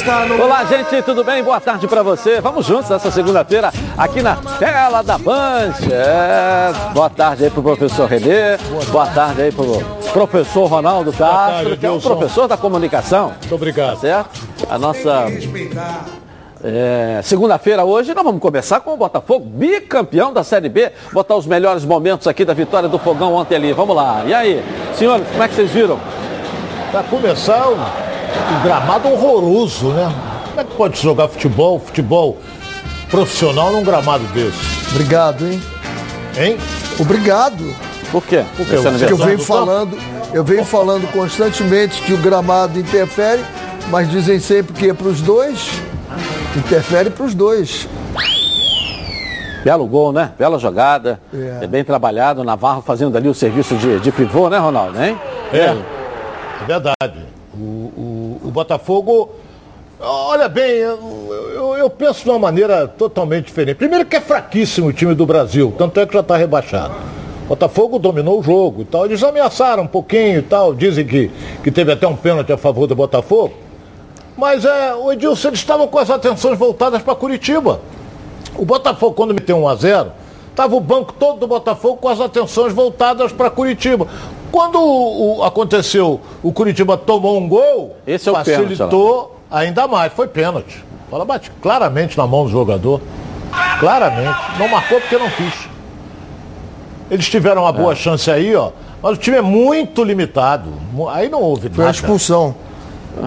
está no Olá, gente, tudo bem? Boa tarde para você. Vamos juntos nessa segunda-feira aqui na tela da Band. É, boa tarde aí pro professor Renê. Boa tarde aí pro professor Ronaldo Castro, tarde, que é o Wilson. professor da comunicação. Muito obrigado. Certo? A nossa é, segunda-feira hoje, nós vamos começar com o Botafogo, bicampeão da Série B. Botar os melhores momentos aqui da vitória do Fogão ontem ali. Vamos lá. E aí, senhores, como é que vocês viram? Para começar, o, o gramado horroroso, né? Como é que pode jogar futebol, futebol profissional num gramado desse? Obrigado, hein? Hein? Obrigado. Por quê? Porque Porque eu aniversário? venho do falando, eu venho falando constantemente que o gramado interfere, mas dizem sempre que é para os dois, interfere para os dois. Belo gol, né? Bela jogada. É. É. bem trabalhado. Navarro fazendo ali o serviço de, de pivô, né, Ronaldo? Hein? É, é verdade. O, o- o Botafogo, olha bem, eu, eu- eu penso de uma maneira totalmente diferente. Primeiro que é fraquíssimo o time do Brasil, tanto é que já está rebaixado. O Botafogo dominou o jogo e tal. Eles ameaçaram um pouquinho e tal. Dizem que, que teve até um pênalti a favor do Botafogo. Mas é, o Edilson, eles estavam com as atenções voltadas para Curitiba. O Botafogo, quando meteu 1 a 0 estava o banco todo do Botafogo com as atenções voltadas para Curitiba. Quando o- o- aconteceu, o Curitiba tomou um gol, Esse é o pênalti, facilitou ainda mais. Foi pênalti. Ela bate claramente na mão do jogador. Claramente. Não marcou porque não quis. Eles tiveram uma É. boa chance aí, ó. Mas o time é muito limitado. Aí não houve Foi a nada. expulsão.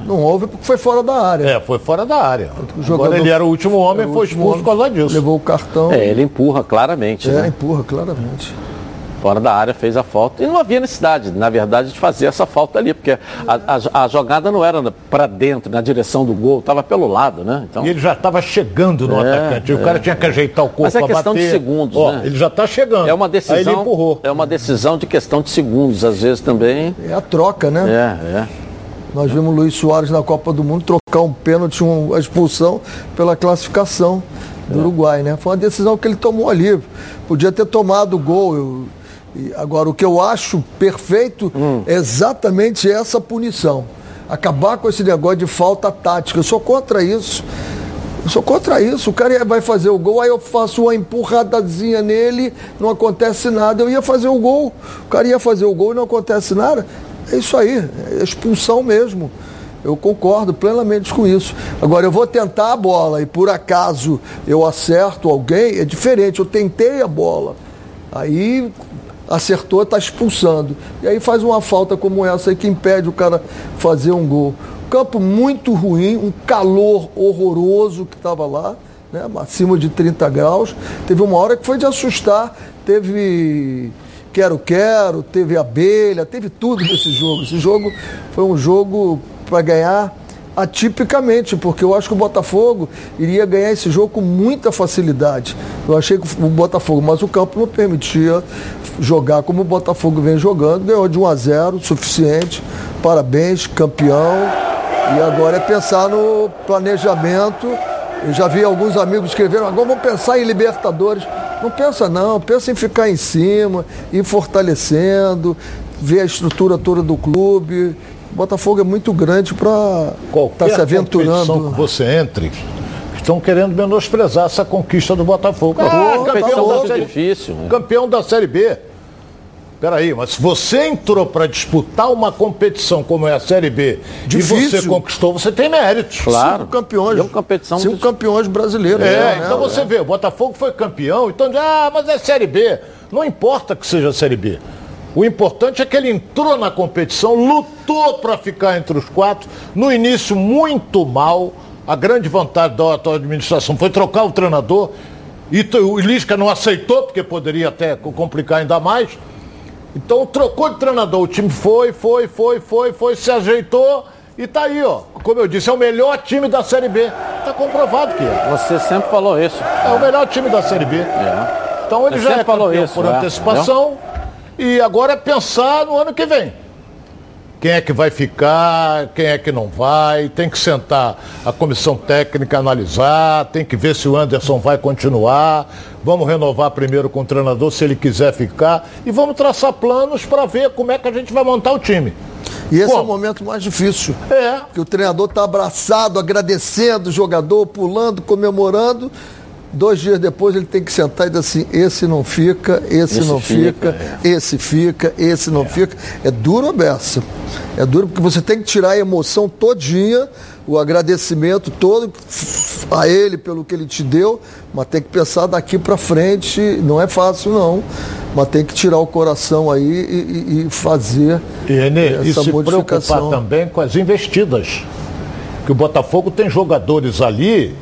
Não houve porque foi fora da área. É, foi fora da área. o jogador- Agora ele era o último homem, o foi último expulso por causa disso. Levou o cartão. É, ele empurra claramente, É, né? empurra, claramente. Fora da área fez a falta. E não havia necessidade, na verdade, de fazer essa falta ali, porque a, a- a jogada não era para dentro, na direção do gol, estava pelo lado, né? Então, E ele já estava chegando no É, atacante. E o cara tinha que ajeitar o corpo Mas é questão de bater. segundos, Ó, né? Ele já está chegando. é uma Aí ele decisão. empurrou. É uma decisão de questão de segundos, às vezes também. É a troca, né? É, é. Nós vimos o Luiz Soares na Copa do Mundo trocar um pênalti, um- a expulsão pela classificação do Uruguai, né? Foi uma decisão que ele tomou ali. Podia ter tomado o gol. eu- e agora, o que eu acho perfeito é exatamente essa punição. Acabar com esse negócio de falta tática. Eu sou contra isso. Eu sou contra isso. O cara vai fazer o gol, aí eu faço uma empurradazinha nele, não acontece nada. Eu ia fazer o gol, o cara ia fazer o gol e não acontece nada. É isso aí, é expulsão mesmo. Eu concordo plenamente com isso. Agora, eu vou tentar a bola e por acaso eu acerto alguém, é diferente. Eu tentei a bola, aí acertou, está expulsando. E aí faz uma falta como essa aí que impede o cara fazer um gol. Campo muito ruim, um calor horroroso que estava lá, né? acima de 30 graus. Teve uma hora que foi de assustar, teve quero-quero, teve abelha, teve tudo nesse jogo. Esse jogo foi um jogo para ganhar atipicamente, porque eu acho que o Botafogo iria ganhar esse jogo com muita facilidade. Eu achei que o Botafogo, mas o campo não permitia jogar como o Botafogo vem jogando, ganhou de 1 a 0, suficiente. Parabéns, campeão. E agora é pensar no planejamento. Eu já vi alguns amigos escreveram, agora vamos pensar em Libertadores. Não pensa não, pensa em ficar em cima, ir fortalecendo, ver a estrutura toda do clube. O Botafogo é muito grande para Qualquer estar se aventurando. competição que você entre, estão querendo menosprezar essa conquista do Botafogo. Pô, Ah, competição campeão, muito da série, difícil, né? campeão da Série B. Peraí, mas se você entrou para disputar uma competição como é a Série B e Difícil. você conquistou, você tem méritos. Claro. Cinco campeões. E é uma competição Cinco campeões brasileiros. É, né? então você vê, o Botafogo foi campeão, então, ah, mas é Série B. Não importa que seja Série B. O importante é que ele entrou na competição, lutou para ficar entre os quatro, no início muito mal. A grande vantagem da atual administração foi trocar o treinador. E o Lisca não aceitou, porque poderia até co- complicar ainda mais. Então trocou de treinador, o time foi, foi, foi, foi, foi, se ajeitou e tá aí, ó. Como eu disse, é o melhor time da Série B. Tá comprovado que é. Você sempre falou isso. É o melhor time da Série B. É. Então ele Você já é falou isso, por é, antecipação. E agora é pensar no ano que vem. Quem é que vai ficar, quem é que não vai, tem que sentar a comissão técnica, analisar, tem que ver se o Anderson vai continuar. Vamos renovar primeiro com o treinador se ele quiser ficar. E vamos traçar planos para ver como é que a gente vai montar o time. E esse é o momento mais difícil. É. Que o treinador está abraçado, agradecendo o jogador, pulando, comemorando. Dois dias depois ele tem que sentar e dizer assim: esse não fica, esse, esse não fica, fica é. esse fica, esse não é. fica. É duro a beça. É duro porque você tem que tirar a emoção todinha, o agradecimento todo a ele pelo que ele te deu, mas tem que pensar daqui para frente. Não é fácil, não. Mas tem que tirar o coração aí e, e fazer. E, Enê, essa e se preocupar também com as investidas. Que o Botafogo tem jogadores ali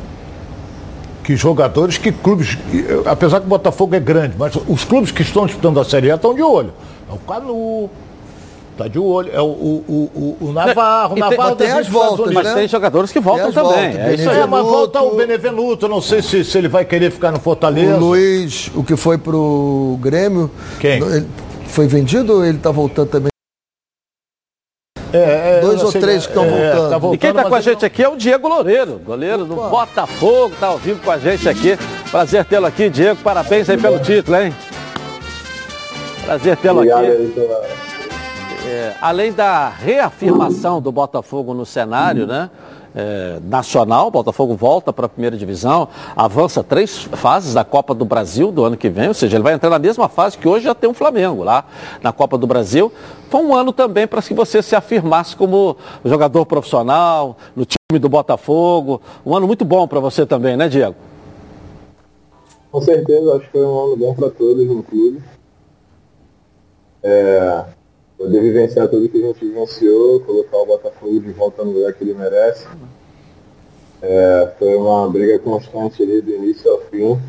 que jogadores que clubes, apesar que o Botafogo é grande, mas os clubes que estão disputando a Série A estão de olho. É o Canu, tá de olho, é o, o, o, o Navarro, o Navarro tem, tem as voltas, mas né? tem jogadores que voltam também. Voltas, é isso aí, mas volta o Benevenuto, não sei se, se ele vai querer ficar no Fortaleza. O Luiz, o que foi pro Grêmio. Quem? foi vendido ou ele está voltando também? É, é, Dois ou três que estão é, voltando. Tá voltando. E quem está com a gente não... aqui é o Diego Loureiro, goleiro Opa. do Botafogo, está ao vivo com a gente aqui. Prazer tê-lo aqui, Diego. Parabéns aí pelo título, hein? Prazer tê-lo aqui. Aí, é, além da reafirmação do Botafogo no cenário, né? É, nacional, o Botafogo volta para a primeira divisão, avança três fases da Copa do Brasil do ano que vem, ou seja, ele vai entrar na mesma fase que hoje já tem o Flamengo lá na Copa do Brasil. Foi um ano também para que você se afirmasse como jogador profissional, no time do Botafogo. Um ano muito bom para você também, né, Diego? Com certeza, acho que foi um ano bom para todos no clube. É, poder vivenciar tudo que a gente vivenciou, colocar o Botafogo de volta no lugar que ele merece. É, foi uma briga constante ali do início ao fim.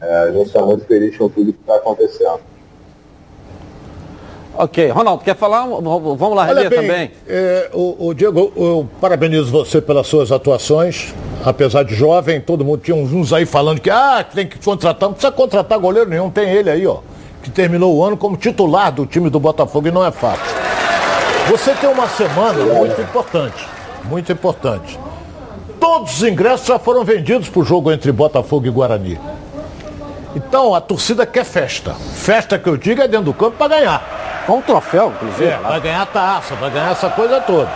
É, a gente está muito feliz com tudo que está acontecendo. Ok, Ronaldo, quer falar? Vamos lá, Olha bem, também. É, o, o, Diego, eu parabenizo você pelas suas atuações. Apesar de jovem, todo mundo tinha uns aí falando que ah, tem que contratar, não precisa contratar goleiro nenhum, tem ele aí, ó que terminou o ano como titular do time do Botafogo e não é fácil. Você tem uma semana muito importante, muito importante. Todos os ingressos já foram vendidos para o jogo entre Botafogo e Guarani. Então a torcida quer festa. Festa que eu digo é dentro do campo para ganhar. Com um troféu, inclusive. É, vai ganhar taça, vai ganhar essa coisa toda.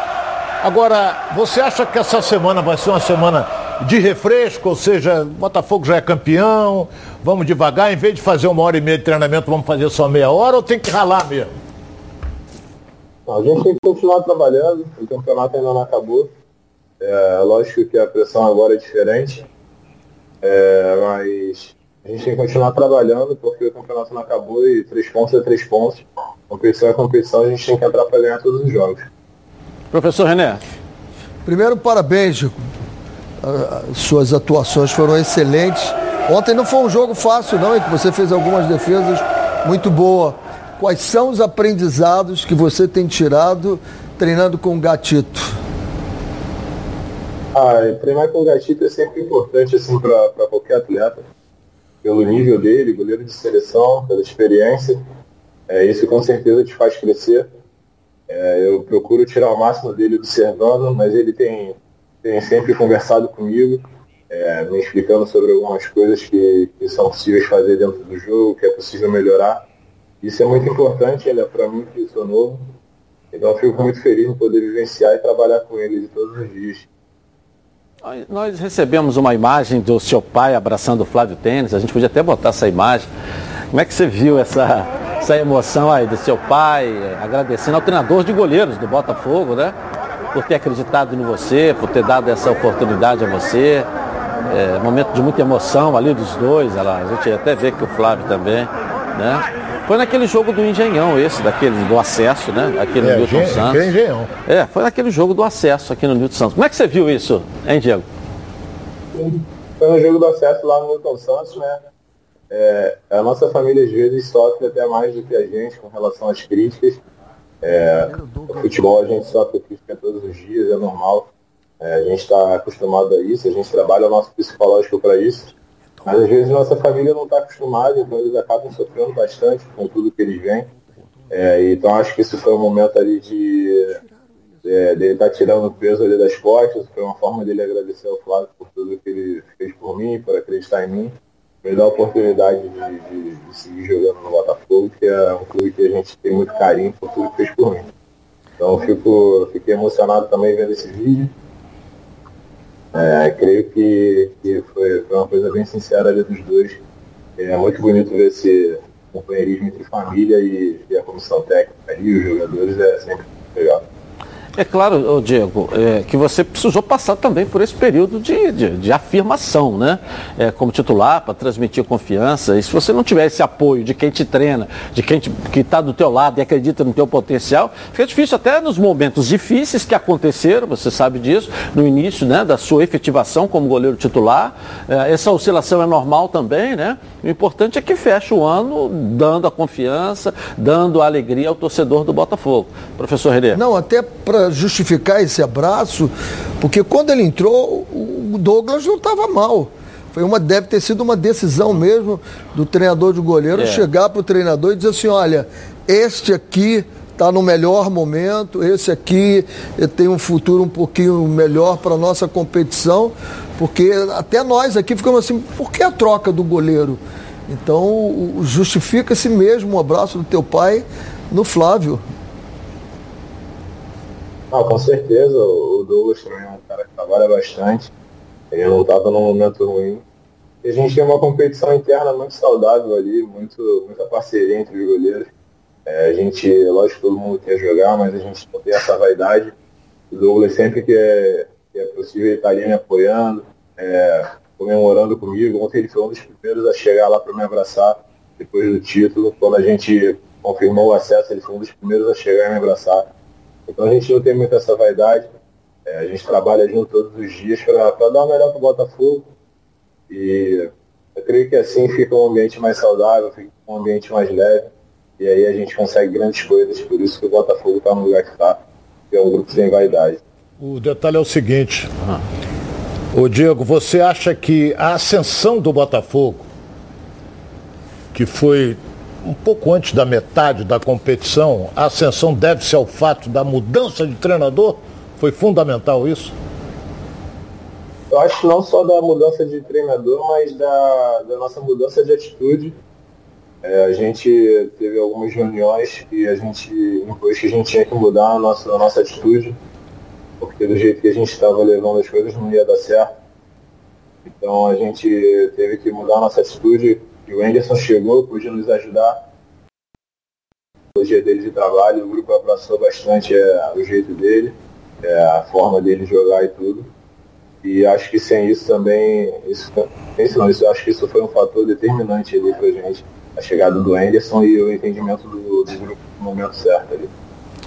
Agora, você acha que essa semana vai ser uma semana de refresco, ou seja, Botafogo já é campeão, vamos devagar, em vez de fazer uma hora e meia de treinamento, vamos fazer só meia hora ou tem que ralar mesmo? A gente tem que continuar trabalhando, o campeonato ainda não acabou. É, lógico que a pressão agora é diferente, é, mas a gente tem que continuar trabalhando porque o campeonato não acabou e três pontos é três pontos. Competição é competição, a gente tem que entrar para ganhar todos os jogos. Professor René. Primeiro, parabéns, Chico suas atuações foram excelentes. Ontem não foi um jogo fácil, não, em que você fez algumas defesas muito boas. Quais são os aprendizados que você tem tirado treinando com o Gatito? Ah, treinar com o Gatito é sempre importante assim, para qualquer atleta, pelo nível dele, goleiro de seleção, pela experiência. É, isso com certeza te faz crescer. É, eu procuro tirar o máximo dele observando, mas ele tem tem sempre conversado comigo, é, me explicando sobre algumas coisas que, que, são possíveis fazer dentro do jogo, que é possível melhorar. Isso é muito importante, ele é para mim que sou novo. Então eu fico muito feliz em poder vivenciar e trabalhar com ele de todos os dias. Nós recebemos uma imagem do seu pai abraçando o Flávio Tênis, a gente podia até botar essa imagem. Como é que você viu essa, essa emoção aí do seu pai, agradecendo ao treinador de goleiros do Botafogo, né? por ter acreditado em você, por ter dado essa oportunidade a você. É, momento de muita emoção ali dos dois, ela, a gente até vê que o Flávio também, né? Foi naquele jogo do Engenhão, esse, daquele do acesso, né? Aquele é, Newton Santos. Engenhão. É, foi naquele jogo do acesso aqui no Newton Santos. Como é que você viu isso, hein, Diego? Foi no jogo do acesso lá no Newton Santos, né? É, a nossa família às vezes sofre até mais do que a gente com relação às críticas. É, o futebol a gente sofre crítica todos os dias, é normal. É, a gente está acostumado a isso, a gente trabalha o nosso psicológico para isso. Mas às vezes nossa família não está acostumada, então eles acabam sofrendo bastante com tudo que eles veem. É, então acho que isso foi um momento ali de, de, de ele estar tá tirando o peso ali das costas, foi uma forma dele agradecer ao Flávio por tudo que ele fez por mim, por acreditar em mim me dá a oportunidade de, de, de, seguir jogando no Botafogo, que é um clube que a gente tem muito carinho por tudo que fez por mim. Então fico, fiquei emocionado também vendo esse vídeo. É, creio que, que foi, uma coisa bem sincera ali dos dois. É muito bonito ver esse companheirismo entre família e, e a comissão técnica e os jogadores, é sempre legal. É claro, Diego, é, que você precisou passar também por esse período de, de, de afirmação, né? É, como titular, para transmitir confiança. E se você não tiver esse apoio de quem te treina, de quem está do teu lado e acredita no teu potencial, fica difícil até nos momentos difíceis que aconteceram, você sabe disso, no início né, da sua efetivação como goleiro titular. É, essa oscilação é normal também, né? O importante é que feche o ano dando a confiança, dando a alegria ao torcedor do Botafogo. Professor Herê. Não, até para justificar esse abraço, porque quando ele entrou, o Douglas não estava mal. Foi uma, deve ter sido uma decisão mesmo do treinador de goleiro é. chegar para o treinador e dizer assim, olha, este aqui está no melhor momento, esse aqui tem um futuro um pouquinho melhor para a nossa competição, porque até nós aqui ficamos assim, por que a troca do goleiro? Então justifica-se mesmo um abraço do teu pai no Flávio. Com certeza, o Douglas também é um cara que trabalha bastante. Ele não estava num momento ruim. E a gente tem uma competição interna muito saudável ali, muito, muita parceria entre os goleiros. É, a gente, lógico todo mundo quer jogar, mas a gente não tem essa vaidade. O Douglas sempre que é, que é possível, ele está ali me apoiando, é, comemorando comigo. Ontem ele foi um dos primeiros a chegar lá para me abraçar depois do título. Quando a gente confirmou o acesso, ele foi um dos primeiros a chegar e me abraçar. Então a gente não tem muito essa vaidade. É, a gente trabalha junto todos os dias para dar o melhor para o Botafogo. E eu creio que assim fica um ambiente mais saudável, fica um ambiente mais leve. E aí a gente consegue grandes coisas. Por isso que o Botafogo está no lugar que está, que é um grupo sem vaidade. O detalhe é o seguinte. Ô Diego, você acha que a ascensão do Botafogo, que foi um pouco antes da metade da competição, a ascensão deve-se ao fato da mudança de treinador? Foi fundamental isso? Eu acho não só da mudança de treinador, mas da, da nossa mudança de atitude. É, a gente teve algumas reuniões e a gente impôs que a gente tinha que mudar a nossa, a nossa atitude, porque do jeito que a gente estava levando as coisas não ia dar certo. Então a gente teve que mudar a nossa atitude, e o Anderson chegou, pôde nos ajudar. O dia dele de trabalho, o grupo abraçou bastante é, o jeito dele, é, a forma dele jogar e tudo. E acho que sem isso também, isso, isso não, isso, acho que isso foi um fator determinante ali pra gente, a chegada do Anderson e o entendimento do, do grupo no momento certo ali.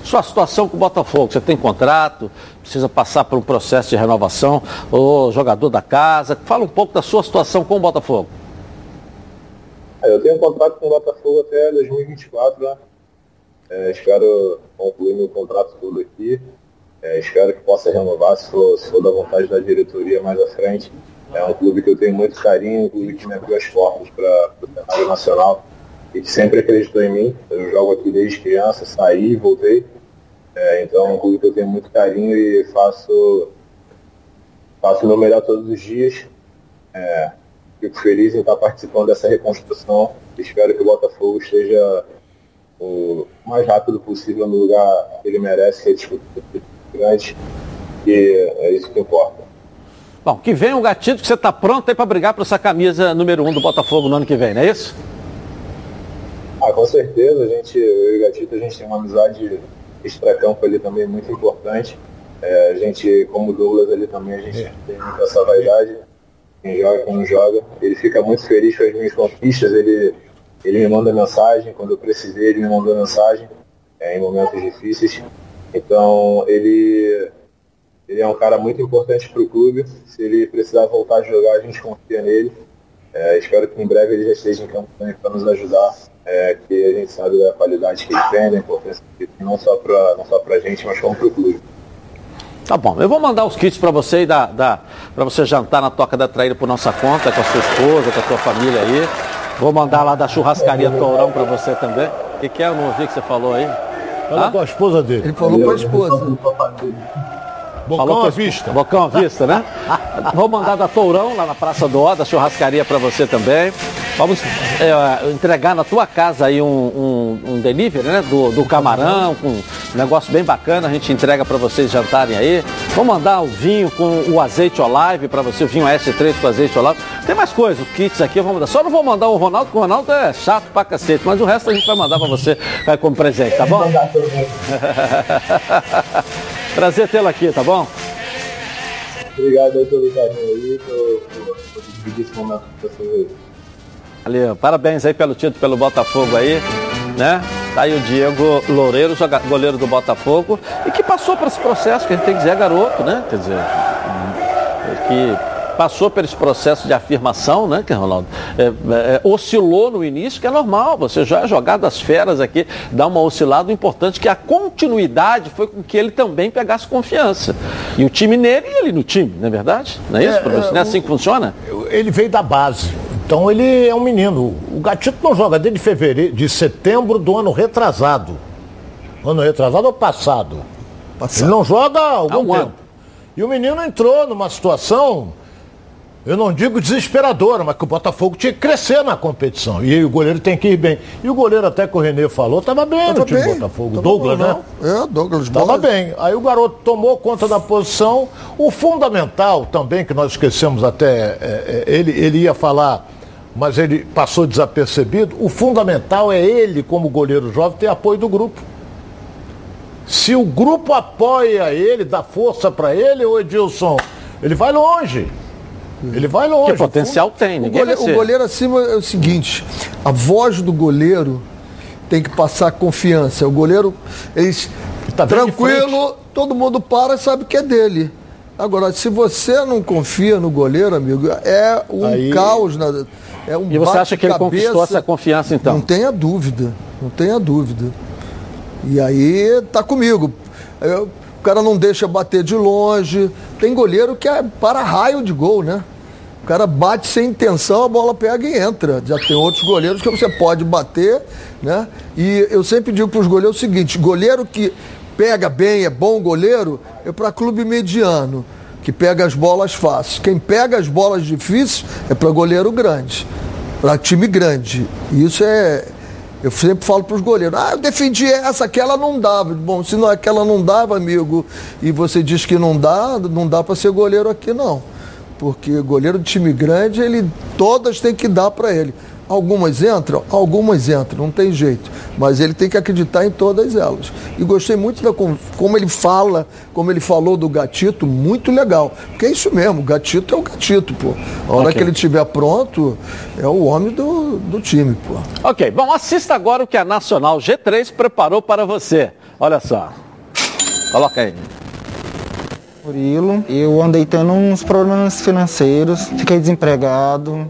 Sua situação com o Botafogo, você tem contrato, precisa passar por um processo de renovação, o jogador da casa. Fala um pouco da sua situação com o Botafogo. É, eu tenho um contrato com o Botafogo até 2024, né? É, espero concluir meu contrato todo aqui. É, espero que possa renovar se for, se for da vontade da diretoria mais à frente. É um clube que eu tenho muito carinho, um clube que me abriu as portas para o cenário nacional e que sempre acreditou em mim. Eu jogo aqui desde criança, saí, voltei. É, então é um clube que eu tenho muito carinho e faço, faço o meu melhor todos os dias. É, Fico feliz em estar participando dessa reconstrução. Espero que o Botafogo esteja o mais rápido possível no lugar que ele merece, que é disputa grande. E é isso que importa. Bom, que vem o gatito que você está pronto aí para brigar por essa camisa número 1 um do Botafogo no ano que vem, não é isso? Ah, com certeza. A gente, eu e o Gatito, a gente tem uma amizade extra-campo ali também muito importante. É, a gente, como Douglas ali também, a gente é. tem muita essa vaidade quem joga, quem não joga. Ele fica muito feliz com as minhas conquistas, ele, ele me manda mensagem, quando eu precisei ele me mandou mensagem, é, em momentos difíceis. Então ele, ele é um cara muito importante para o clube. Se ele precisar voltar a jogar, a gente confia nele. É, espero que em breve ele já esteja em campo para nos ajudar, é, que a gente sabe da qualidade que ele tem, da importância que ele tem, não só para a gente, mas como para o clube. Tá bom, eu vou mandar os kits para você e da, da para você jantar na Toca da Traíra por nossa conta, com a sua esposa, com a sua família aí. Vou mandar lá da churrascaria Tourão para você também. O que, que é? Eu não ouvi que você falou aí. Fala ah? com a esposa dele. Ele falou com a esposa. Bocão Falou à vista. Bocão à vista, né? Vou mandar da Tourão, lá na Praça do Ó, da churrascaria para você também. Vamos é, entregar na tua casa aí um, um, um delivery, né? Do, do camarão, com negócio bem bacana, a gente entrega para vocês jantarem aí. Vamos mandar o vinho com o azeite Olive para você, o vinho S3 com azeite Olive. Tem mais coisas, kits aqui, vamos mandar. Só não vou mandar o Ronaldo, porque o Ronaldo é chato pra cacete, mas o resto a gente vai mandar para você como presente, tá bom? Prazer tê-lo aqui, tá bom? Obrigado aí pelo carinho aí, por, por dividir esse momento com vocês aí. Valeu, parabéns aí pelo título, pelo Botafogo aí, né? Tá aí o Diego Loureiro, goleiro do Botafogo, e que passou por esse processo, que a gente tem que dizer, é garoto, né? Quer dizer, que passou por esse processo de afirmação, né, que Ronaldo é, é, oscilou no início, que é normal, você já é jogado as feras aqui, dá uma oscilada importante, que a continuidade foi com que ele também pegasse confiança. E o time nele e ele no time, não é verdade? Não é isso, é, professor? Não é assim que funciona? Ele veio da base. Então ele é um menino. O Gatito não joga desde fevereiro, de setembro do ano retrasado. Ano retrasado ou passado? passado. Ele não joga há algum há um tempo. Ano. E o menino entrou numa situação eu não digo desesperadora, mas que o Botafogo tinha que crescer na competição. E o goleiro tem que ir bem. E o goleiro, até que o Renê falou, estava bem tava no time bem. do Botafogo. Tava Douglas, bom, né? É, Douglas Estava bem. Aí o garoto tomou conta da posição. O fundamental também, que nós esquecemos até, é, é, ele, ele ia falar, mas ele passou desapercebido. O fundamental é ele, como goleiro jovem, ter apoio do grupo. Se o grupo apoia ele, dá força para ele, o Edilson, ele vai longe. Ele vai longe. Que potencial tem, ninguém o goleiro, o goleiro acima é o seguinte, a voz do goleiro tem que passar confiança. O goleiro, eles, tá tranquilo, todo mundo para e sabe que é dele. Agora, se você não confia no goleiro, amigo, é um Aí... caos. Na, é um e você acha que ele conquistou essa confiança, então? Não tenha dúvida, não tenha dúvida. E aí tá comigo. Eu, o cara não deixa bater de longe. Tem goleiro que é para raio de gol, né? O cara bate sem intenção, a bola pega e entra. Já tem outros goleiros que você pode bater, né? E eu sempre digo para os goleiros o seguinte: goleiro que pega bem, é bom goleiro, é para clube mediano, que pega as bolas fáceis. Quem pega as bolas difíceis é para goleiro grande, para time grande. E isso é. Eu sempre falo para os goleiros, ah, eu defendi essa, aquela não dava. Bom, se não, aquela não dava, amigo, e você diz que não dá, não dá para ser goleiro aqui não porque goleiro de time grande, ele todas tem que dar para ele. Algumas entram, algumas entram, não tem jeito. Mas ele tem que acreditar em todas elas. E gostei muito da como ele fala, como ele falou do gatito, muito legal. Porque é isso mesmo, o gatito é o gatito, pô. A hora okay. que ele estiver pronto, é o homem do, do time, pô. Ok, bom, assista agora o que a Nacional G3 preparou para você. Olha só. Coloca aí. Murilo, eu andei tendo uns problemas financeiros, fiquei desempregado,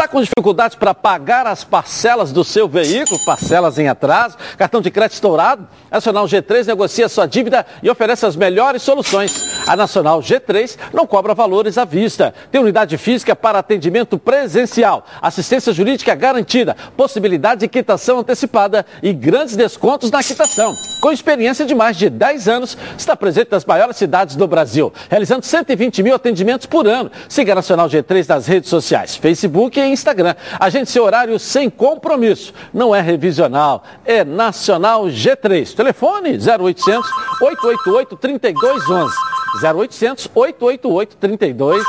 Está com dificuldades para pagar as parcelas do seu veículo, parcelas em atraso, cartão de crédito estourado? A Nacional G3 negocia sua dívida e oferece as melhores soluções. A Nacional G3 não cobra valores à vista. Tem unidade física para atendimento presencial, assistência jurídica garantida, possibilidade de quitação antecipada e grandes descontos na quitação. Com experiência de mais de 10 anos, está presente nas maiores cidades do Brasil, realizando 120 mil atendimentos por ano. Siga a Nacional G3 nas redes sociais, Facebook e Instagram. Agende seu horário sem compromisso. Não é revisional, é Nacional G3. Telefone 0800 888 3211. 0800 888 3211.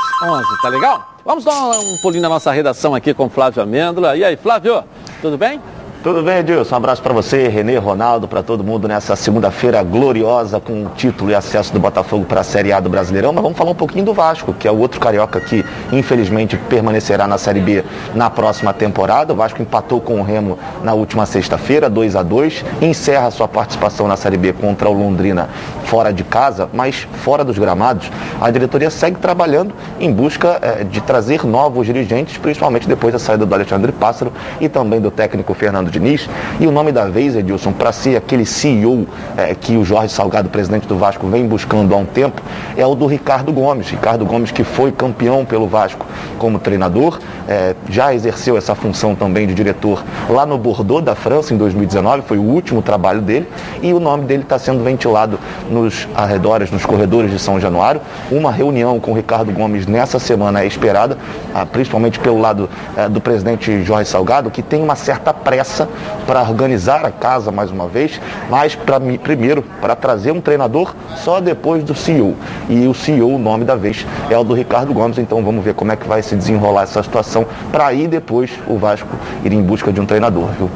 Tá legal? Vamos dar um pulinho na nossa redação aqui com Flávio Amêndola. E aí, Flávio, tudo bem? Tudo bem, Edilson? Um abraço para você, Renê, Ronaldo, para todo mundo nessa segunda-feira gloriosa com o título e acesso do Botafogo para a Série A do Brasileirão. Mas vamos falar um pouquinho do Vasco, que é o outro carioca que infelizmente permanecerá na Série B na próxima temporada. O Vasco empatou com o Remo na última sexta-feira, 2 a 2 encerra sua participação na Série B contra o Londrina fora de casa, mas fora dos gramados. A diretoria segue trabalhando em busca eh, de trazer novos dirigentes, principalmente depois da saída do Alexandre Pássaro e também do técnico Fernando Diniz. E o nome da vez, Edilson, para ser aquele CEO é, que o Jorge Salgado, presidente do Vasco, vem buscando há um tempo, é o do Ricardo Gomes. Ricardo Gomes que foi campeão pelo Vasco como treinador, é, já exerceu essa função também de diretor lá no Bordeaux da França em 2019, foi o último trabalho dele, e o nome dele está sendo ventilado nos arredores, nos corredores de São Januário. Uma reunião com o Ricardo Gomes nessa semana é esperada, ah, principalmente pelo lado eh, do presidente Jorge Salgado, que tem uma certa pressa para organizar a casa mais uma vez, mas para primeiro para trazer um treinador só depois do CEO. E o CEO, o nome da vez, é o do Ricardo Gomes, então vamos ver como é que vai se desenrolar essa situação para aí depois o Vasco ir em busca de um treinador, viu?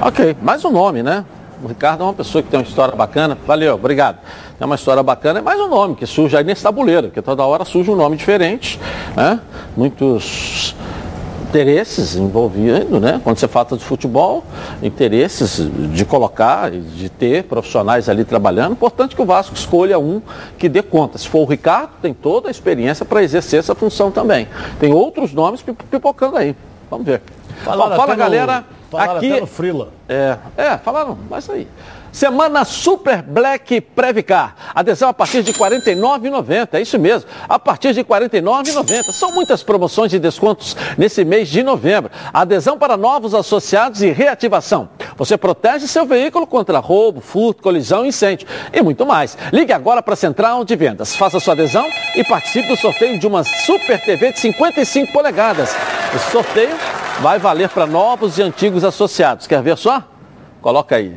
Ok, mais um nome, né? O Ricardo é uma pessoa que tem uma história bacana. Valeu, obrigado. Tem uma história bacana, é mais um nome que surge aí nesse tabuleiro, porque toda hora surge um nome diferente, né? Muitos interesses envolvendo, né? Quando você fala de futebol, interesses de colocar, de ter profissionais ali trabalhando. Importante que o Vasco escolha um que dê conta. Se for o Ricardo, tem toda a experiência para exercer essa função também. Tem outros nomes pipocando aí. Vamos ver. Falaram fala, galera. No, aqui. Até no Frila. É, é, falaram, mas aí. Semana Super Black Previcar. Adesão a partir de R$ 49,90. É isso mesmo. A partir de R$ 49,90. São muitas promoções e descontos nesse mês de novembro. Adesão para novos associados e reativação. Você protege seu veículo contra roubo, furto, colisão, incêndio e muito mais. Ligue agora para a Central de Vendas. Faça sua adesão e participe do sorteio de uma Super TV de 55 polegadas. Esse sorteio vai valer para novos e antigos associados. Quer ver só? Coloca aí.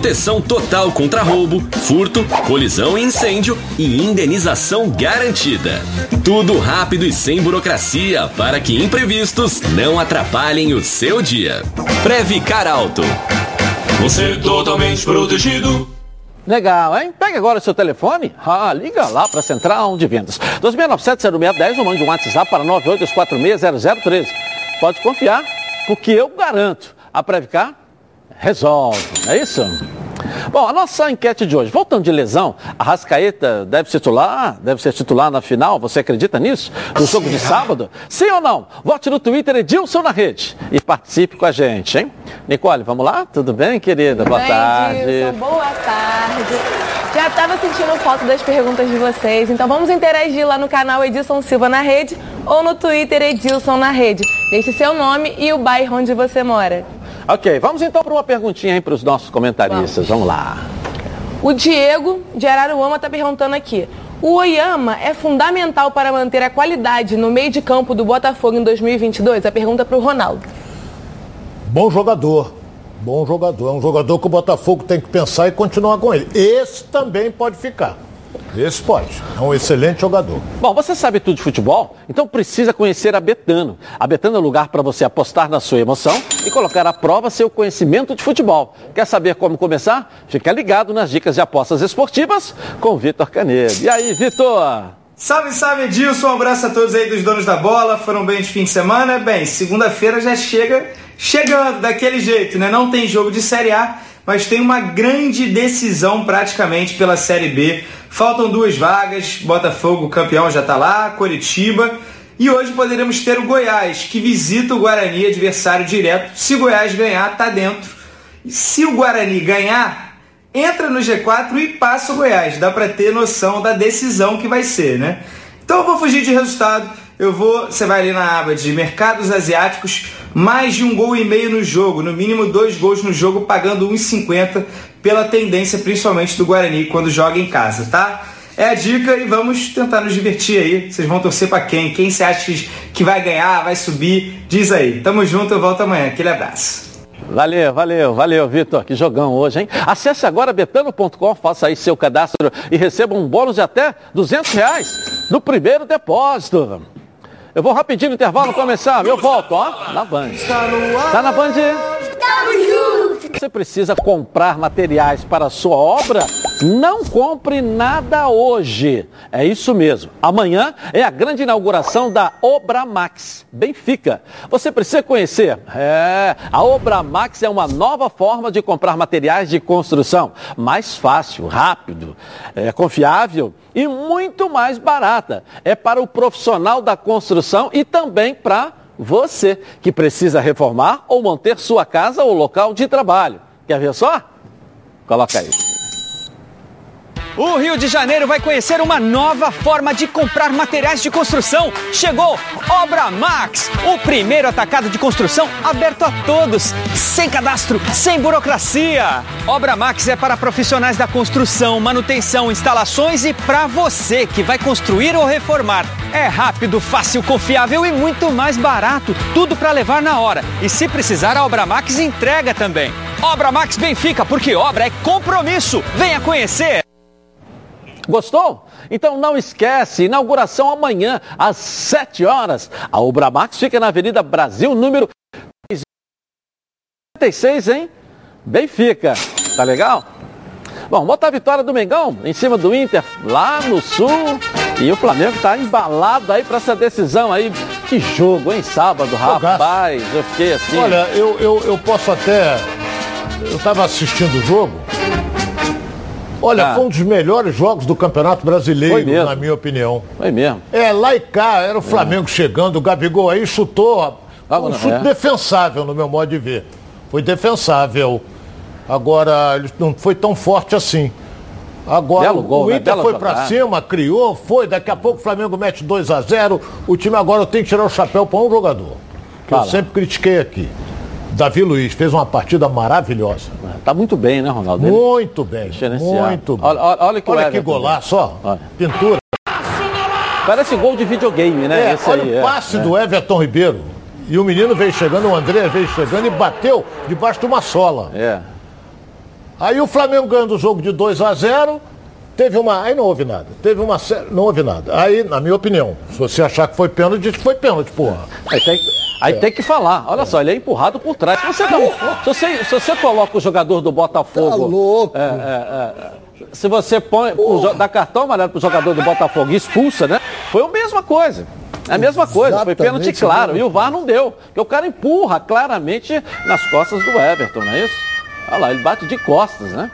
Proteção total contra roubo, furto, colisão e incêndio e indenização garantida. Tudo rápido e sem burocracia para que imprevistos não atrapalhem o seu dia. Previcar Alto. Você totalmente protegido. Legal, hein? Pega agora o seu telefone, ah, liga lá para a Central de Vendas. 2697-0610 ou mande um WhatsApp para 98460013. Pode confiar, porque eu garanto. A Previcar resolve, é isso? Bom, a nossa enquete de hoje, voltando de lesão, a Rascaeta deve ser titular, deve ser titular na final, você acredita nisso? No jogo de sábado? Sim ou não? Vote no Twitter Edilson na rede e participe com a gente, hein? Nicole, vamos lá? Tudo bem, querida? Boa bem, tarde. Edilson, boa tarde. Já estava sentindo falta das perguntas de vocês, então vamos interagir lá no canal Edilson Silva na rede ou no Twitter Edilson na rede. Deixe seu nome e o bairro onde você mora. Ok, vamos então para uma perguntinha aí para os nossos comentaristas. Vamos. vamos lá. O Diego de Araruama está perguntando aqui. O Oyama é fundamental para manter a qualidade no meio de campo do Botafogo em 2022? A pergunta para o Ronaldo. Bom jogador. Bom jogador. É um jogador que o Botafogo tem que pensar e continuar com ele. Esse também pode ficar. Esse pode. É um excelente jogador. Bom, você sabe tudo de futebol? Então precisa conhecer a Betano. A Betano é o lugar para você apostar na sua emoção e colocar à prova seu conhecimento de futebol. Quer saber como começar? Fica ligado nas dicas de apostas esportivas com Vitor Canedo. E aí, Vitor? Salve, salve, Edilson. Um abraço a todos aí dos donos da bola. Foram bem de fim de semana? Bem, segunda-feira já chega chegando daquele jeito, né? Não tem jogo de Série A, mas tem uma grande decisão praticamente pela Série B Faltam duas vagas, Botafogo campeão já está lá, Coritiba. E hoje poderemos ter o Goiás, que visita o Guarani, adversário direto. Se o Goiás ganhar, está dentro. Se o Guarani ganhar, entra no G4 e passa o Goiás. Dá para ter noção da decisão que vai ser, né? Então eu vou fugir de resultado. Eu vou, você vai ali na aba de mercados asiáticos, mais de um gol e meio no jogo, no mínimo dois gols no jogo, pagando 1,50 pela tendência principalmente do Guarani quando joga em casa, tá? É a dica e vamos tentar nos divertir aí. Vocês vão torcer para quem? Quem você acha que vai ganhar, vai subir? Diz aí. Tamo junto, eu volto amanhã. Aquele abraço. Valeu, valeu, valeu, Vitor. Que jogão hoje, hein? Acesse agora betano.com, faça aí seu cadastro e receba um bônus de até 200 reais no primeiro depósito. Eu vou rapidinho no intervalo começar. Eu volto, ó, na Band. Tá na Band? Tamo junto. Você precisa comprar materiais para a sua obra? Não compre nada hoje. É isso mesmo. Amanhã é a grande inauguração da Obra Max Benfica. Você precisa conhecer. É, a Obra Max é uma nova forma de comprar materiais de construção. Mais fácil, rápido, é confiável e muito mais barata. É para o profissional da construção e também para você que precisa reformar ou manter sua casa ou local de trabalho. Quer ver só? Coloca aí. O Rio de Janeiro vai conhecer uma nova forma de comprar materiais de construção. Chegou Obra Max, o primeiro atacado de construção aberto a todos, sem cadastro, sem burocracia. Obra Max é para profissionais da construção, manutenção, instalações e para você que vai construir ou reformar. É rápido, fácil, confiável e muito mais barato. Tudo para levar na hora. E se precisar, a Obra Max entrega também. Obra Max Benfica, porque obra é compromisso. Venha conhecer. Gostou? Então não esquece, inauguração amanhã às 7 horas. A Max fica na Avenida Brasil, número 36, hein? Benfica. Tá legal? Bom, bota a vitória do Mengão em cima do Inter lá no Sul. E o Flamengo tá embalado aí para essa decisão aí. Que jogo, hein? Sábado, rapaz. Eu fiquei assim. Olha, eu, eu, eu posso até. Eu tava assistindo o jogo. Olha, ah. foi um dos melhores jogos do Campeonato Brasileiro, na minha opinião. Foi mesmo. É, lá e cá, era o Flamengo é. chegando, o Gabigol aí chutou. um chute é. defensável, no meu modo de ver. Foi defensável. Agora, ele não foi tão forte assim. Agora, gol, o né? Inter né? foi para cima, criou, foi. Daqui a pouco o Flamengo mete 2 a 0 O time agora tem que tirar o chapéu para um jogador. Que eu sempre critiquei aqui. Davi Luiz fez uma partida maravilhosa. Tá muito bem, né, Ronaldo? Muito bem. Muito bem. Olha, olha que, olha que golaço, ó. Olha. Pintura. Parece gol de videogame, né? É, Esse olha aí, o é. passe é, do Everton Ribeiro. E o menino veio chegando, o André veio chegando e bateu debaixo de uma sola. É. Aí o Flamengo ganhando o jogo de 2 a 0 Teve uma. Aí não houve nada. Teve uma. Não houve nada. Aí, na minha opinião, se você achar que foi pênalti, diz que foi pênalti, porra. Aí tem, aí é. tem que falar. Olha é. só, ele é empurrado por trás. Se você, não, se você, se você coloca o jogador do Botafogo. Tá louco. É, é, é se você põe. O, dá cartão amarelo pro jogador do Botafogo e expulsa, né? Foi a mesma coisa. É a mesma coisa, Exatamente, foi pênalti claro. E o VAR não deu. Porque o cara empurra claramente nas costas do Everton, não é isso? Olha lá, ele bate de costas, né?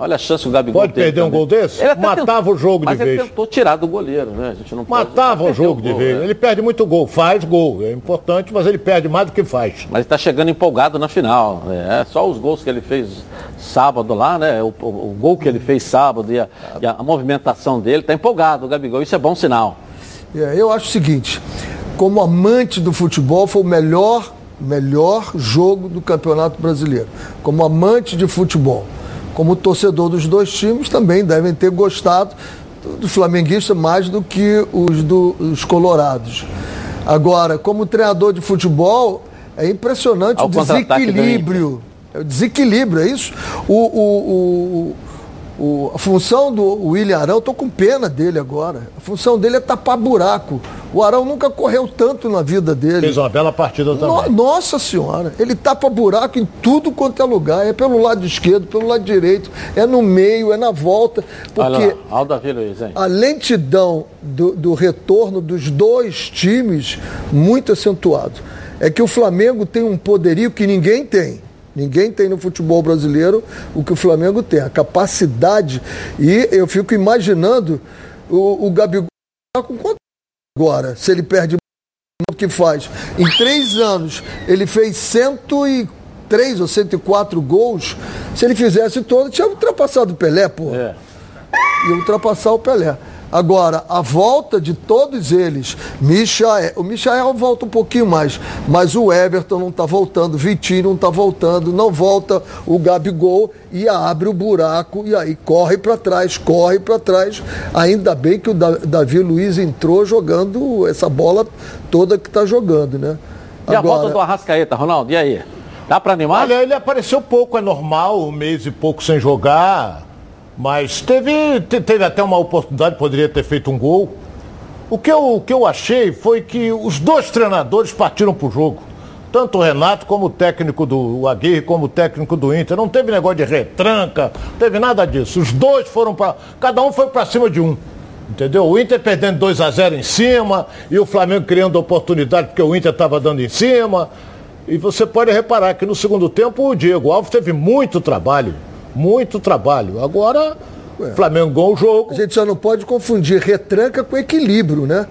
Olha a chance o Gabigol Pode perder um gol desse? Ele Matava tentou, o jogo de vez. Ele tentou tirar do goleiro, né? A gente não Matava o jogo de vez. Né? Ele perde muito gol. Faz gol. É importante, mas ele perde mais do que faz. Mas ele está chegando empolgado na final. É só os gols que ele fez sábado lá, né? O, o, o gol que ele fez sábado e a, e a movimentação dele. Está empolgado o Gabigol. Isso é bom sinal. É, eu acho o seguinte. Como amante do futebol, foi o melhor, melhor jogo do Campeonato Brasileiro. Como amante de futebol como torcedor dos dois times, também devem ter gostado do flamenguista mais do que os dos colorados. Agora, como treinador de futebol, é impressionante Ao o desequilíbrio. É o desequilíbrio, é isso? O, o, o, o, a função do William Arão, eu tô com pena dele agora. A função dele é tapar buraco. O Arão nunca correu tanto na vida dele. Fez uma bela partida também. No, nossa senhora, ele tapa buraco em tudo quanto é lugar. É pelo lado esquerdo, pelo lado direito, é no meio, é na volta. Porque Olha lá, Luiz, hein? a lentidão do, do retorno dos dois times muito acentuado. É que o Flamengo tem um poderio que ninguém tem Ninguém tem no futebol brasileiro o que o Flamengo tem, a capacidade. E eu fico imaginando o, o Gabigol com quanto agora, se ele perde o que faz. Em três anos, ele fez 103 ou 104 gols. Se ele fizesse todo, tinha ultrapassado o Pelé, pô. É. Ia ultrapassar o Pelé. Agora, a volta de todos eles, Michael, o Michael volta um pouquinho mais, mas o Everton não está voltando, Vitinho não está voltando, não volta o Gabigol e abre o buraco e aí corre para trás, corre para trás. Ainda bem que o Davi Luiz entrou jogando essa bola toda que está jogando, né? E Agora... a volta do Arrascaeta, Ronaldo, e aí? Dá para animar? Olha, ele apareceu pouco, é normal, um mês e pouco sem jogar mas teve, teve até uma oportunidade, poderia ter feito um gol. O que, eu, o que eu achei foi que os dois treinadores partiram para o jogo. Tanto o Renato como o técnico do Aguirre, como o técnico do Inter. Não teve negócio de retranca, não teve nada disso. Os dois foram para. Cada um foi para cima de um. Entendeu? O Inter perdendo 2 a 0 em cima e o Flamengo criando oportunidade porque o Inter estava dando em cima. E você pode reparar que no segundo tempo o Diego Alves teve muito trabalho. Muito trabalho. Agora o Flamengo ganhou o jogo. A gente só não pode confundir retranca com equilíbrio, né?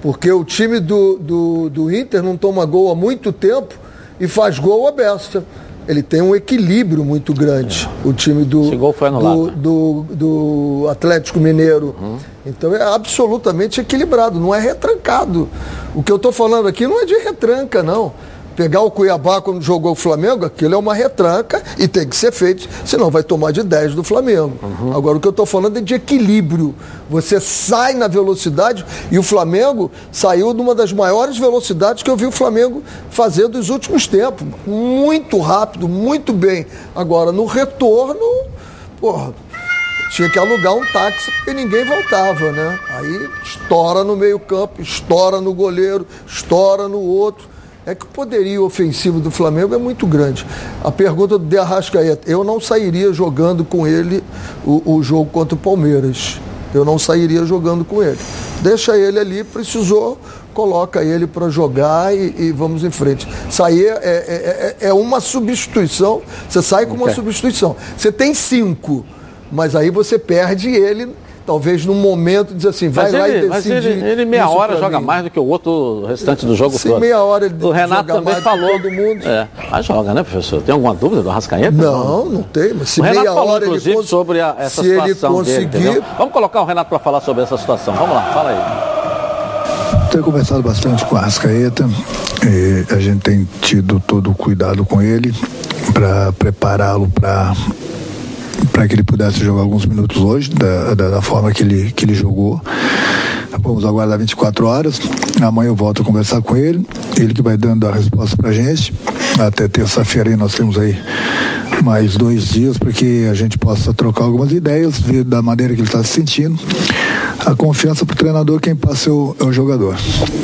Porque o time do, do, do Inter não toma gol há muito tempo e faz gol a besta. Ele tem um equilíbrio muito grande, é. o time do, Esse gol foi anulado, do, do, do Atlético Mineiro. Uhum. Então é absolutamente equilibrado, não é retrancado. O que eu estou falando aqui não é de retranca, não. Pegar o Cuiabá quando jogou o Flamengo, aquilo é uma retranca e tem que ser feito, senão vai tomar de 10 do Flamengo. Uhum. Agora o que eu estou falando é de equilíbrio. Você sai na velocidade e o Flamengo saiu de uma das maiores velocidades que eu vi o Flamengo fazer dos últimos tempos. Muito rápido, muito bem. Agora no retorno, porra, tinha que alugar um táxi porque ninguém voltava, né? Aí estoura no meio-campo, estoura no goleiro, estoura no outro é que o poderio ofensivo do Flamengo é muito grande. A pergunta do De Arrascaeta, eu não sairia jogando com ele o, o jogo contra o Palmeiras. Eu não sairia jogando com ele. Deixa ele ali, precisou, coloca ele para jogar e, e, vamos em frente. Sair é, é, é, é, uma substituição, você sai com uma okay. substituição. Você tem cinco, mas aí você perde ele talvez num momento dizer assim, vai mas lá ele, e decide. Mas ele, ele meia hora joga mim. mais do que o outro restante do jogo Sim, todo. meia hora ele O Renato também falou. Todo mundo. É, mas joga, né, professor? Tem alguma dúvida do Arrascaeta? Não, não tem. Mas se o Renato meia falou, hora inclusive, ele, sobre a, essa se situação ele conseguir... dele, Vamos colocar o Renato para falar sobre essa situação. Vamos lá, fala aí. Tenho conversado bastante com a Arrascaeta. a gente tem tido todo o cuidado com ele para prepará-lo para para que ele pudesse jogar alguns minutos hoje, da, da, da, forma que ele, que ele jogou. Vamos aguardar 24 horas. Amanhã eu volto a conversar com ele. Ele que vai dando a resposta para a gente. Até terça-feira aí nós temos aí mais dois dias para que a gente possa trocar algumas ideias, ver da maneira que ele está se sentindo. A confiança para o treinador, quem passa é o, é o, jogador.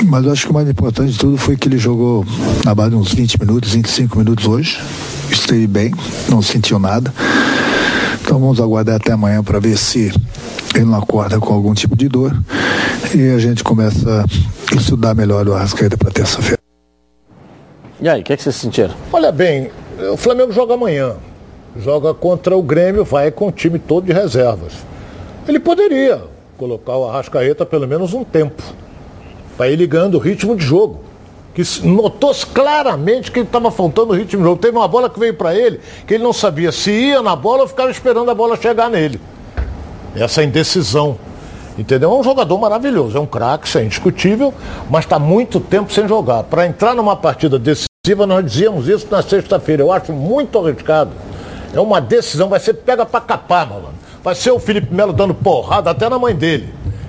Mas eu acho que o mais importante de tudo foi que ele jogou na base de uns 20 minutos, 25 minutos hoje. Esteve bem, não sentiu nada. Então vamos aguardar até amanhã para ver se ele não acorda com algum tipo de dor e a gente começa a estudar melhor o Arrascaeta para terça-feira. E aí, o que, é que vocês sentiram? Olha bem, o Flamengo joga amanhã. Joga contra o Grêmio, vai com o time todo de reservas. Ele poderia colocar o Arrascaeta pelo menos um tempo. Para ir ligando o ritmo de jogo que notou claramente que estava faltando o ritmo de jogo. Teve uma bola que veio para ele, que ele não sabia se ia na bola ou ficava esperando a bola chegar nele. Essa indecisão. Entendeu? É um jogador maravilhoso, é um craque, isso é indiscutível, mas está muito tempo sem jogar. Para entrar numa partida decisiva, nós dizíamos isso na sexta-feira. Eu acho muito arriscado. É uma decisão, vai ser pega para capar, mano. Vai ser o Felipe Melo dando porrada até na mãe dele.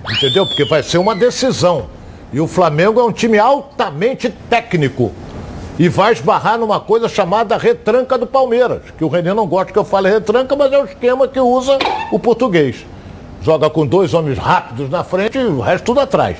Entendeu? Porque vai ser uma decisão. E o Flamengo é um time altamente técnico. E vai esbarrar numa coisa chamada retranca do Palmeiras. Que o Renê não gosta que eu fale retranca, mas é o esquema que usa o português. Joga com dois homens rápidos na frente e o resto tudo atrás.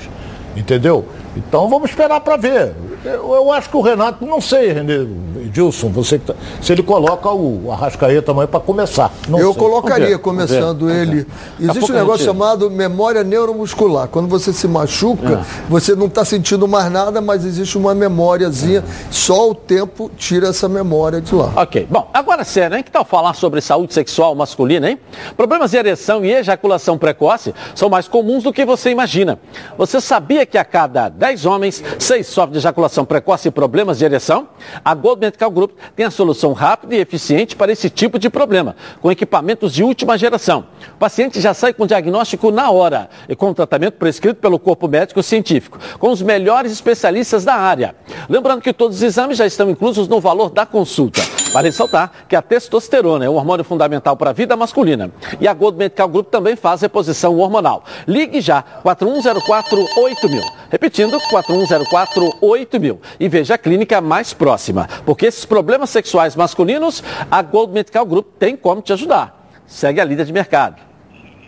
Entendeu? Então vamos esperar para ver. Eu, eu, acho que o Renato, não sei, René, Edilson, você tá, se ele coloca o Arrascaeta amanhã para começar. eu sei. colocaria, começando ele. Existe um negócio chamado memória neuromuscular. Quando você se machuca, é. você não está sentindo mais nada, mas existe uma memóriazinha. É. Só o tempo tira essa memória de lá. Ok. Bom, agora sério, hein? Que tal falar sobre saúde sexual masculina, hein? Problemas de ereção e ejaculação precoce são mais comuns do que você imagina. Você sabia que a cada 10 homens, 6 sofrem de ejaculação precoce e problemas de ereção, a Gold Medical Group tem a solução rápida e eficiente para esse tipo de problema, com equipamentos de última geração. O paciente já sai com diagnóstico na hora e com o tratamento prescrito pelo corpo médico científico, com os melhores especialistas da área. Lembrando que todos os exames já estão inclusos no valor da consulta. Vale ressaltar que a testosterona é um hormônio fundamental para a vida masculina. E a Gold Medical Group também faz reposição hormonal. Ligue já 4104 8000. Repetindo, 4104 8000. E veja a clínica mais próxima. Porque esses problemas sexuais masculinos, a Gold Medical Group tem como te ajudar. Segue a líder de mercado.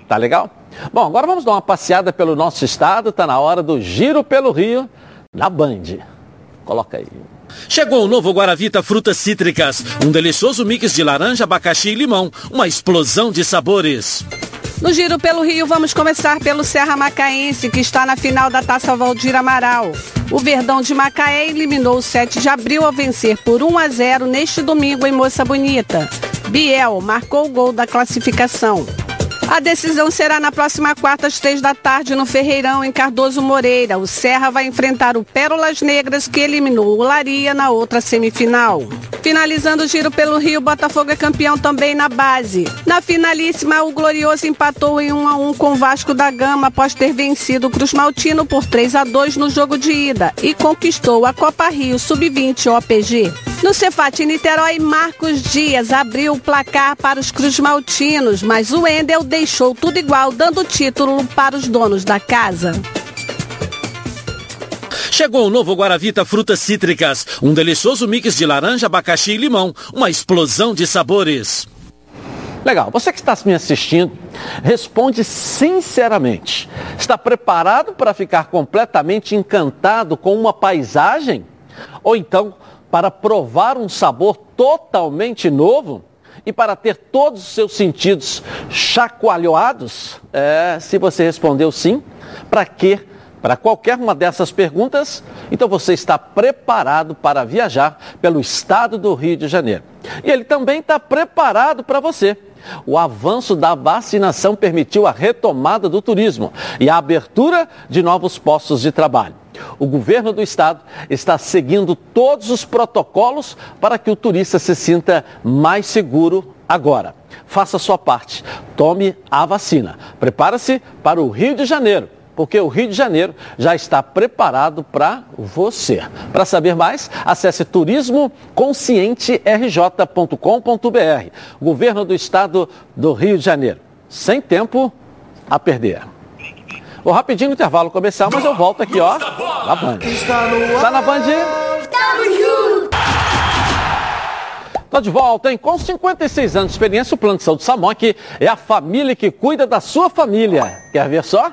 Tá legal? Bom, agora vamos dar uma passeada pelo nosso estado. Está na hora do Giro pelo Rio na Band. Coloca aí. Chegou o novo Guaravita Frutas Cítricas, um delicioso mix de laranja, abacaxi e limão, uma explosão de sabores. No Giro pelo Rio, vamos começar pelo Serra Macaense, que está na final da Taça Valdir Amaral. O Verdão de Macaé eliminou o 7 de abril ao vencer por 1 a 0 neste domingo em Moça Bonita. Biel marcou o gol da classificação. A decisão será na próxima quarta às três da tarde no Ferreirão, em Cardoso Moreira. O Serra vai enfrentar o Pérolas Negras, que eliminou o Laria na outra semifinal. Finalizando o giro pelo Rio, Botafogo é campeão também na base. Na finalíssima, o Glorioso empatou em 1 a 1 com o Vasco da Gama após ter vencido o Cruz Maltino por 3 a 2 no jogo de ida e conquistou a Copa Rio Sub-20 OPG. No Cefat Niterói, Marcos Dias abriu o placar para os Cruz Maltinos, mas o Endel deixou tudo igual, dando título para os donos da casa. Chegou o novo Guaravita Frutas Cítricas, um delicioso mix de laranja, abacaxi e limão, uma explosão de sabores. Legal, você que está me assistindo, responde sinceramente. Está preparado para ficar completamente encantado com uma paisagem? Ou então para provar um sabor totalmente novo e para ter todos os seus sentidos chacoalhoados? É, se você respondeu sim, para quê? Para qualquer uma dessas perguntas, então você está preparado para viajar pelo estado do Rio de Janeiro. E ele também está preparado para você. O avanço da vacinação permitiu a retomada do turismo e a abertura de novos postos de trabalho. O governo do estado está seguindo todos os protocolos para que o turista se sinta mais seguro agora. Faça sua parte. Tome a vacina. Prepara-se para o Rio de Janeiro porque o Rio de Janeiro já está preparado para você. Para saber mais, acesse turismoconscienterj.com.br. Governo do Estado do Rio de Janeiro. Sem tempo a perder. Vou rapidinho no intervalo comercial, mas eu volto aqui, ó, na Band. Está na Band? Estamos juntos! Tô de volta, hein? Com 56 anos de experiência, o Plano de Saúde Samok é a família que cuida da sua família. Quer ver só?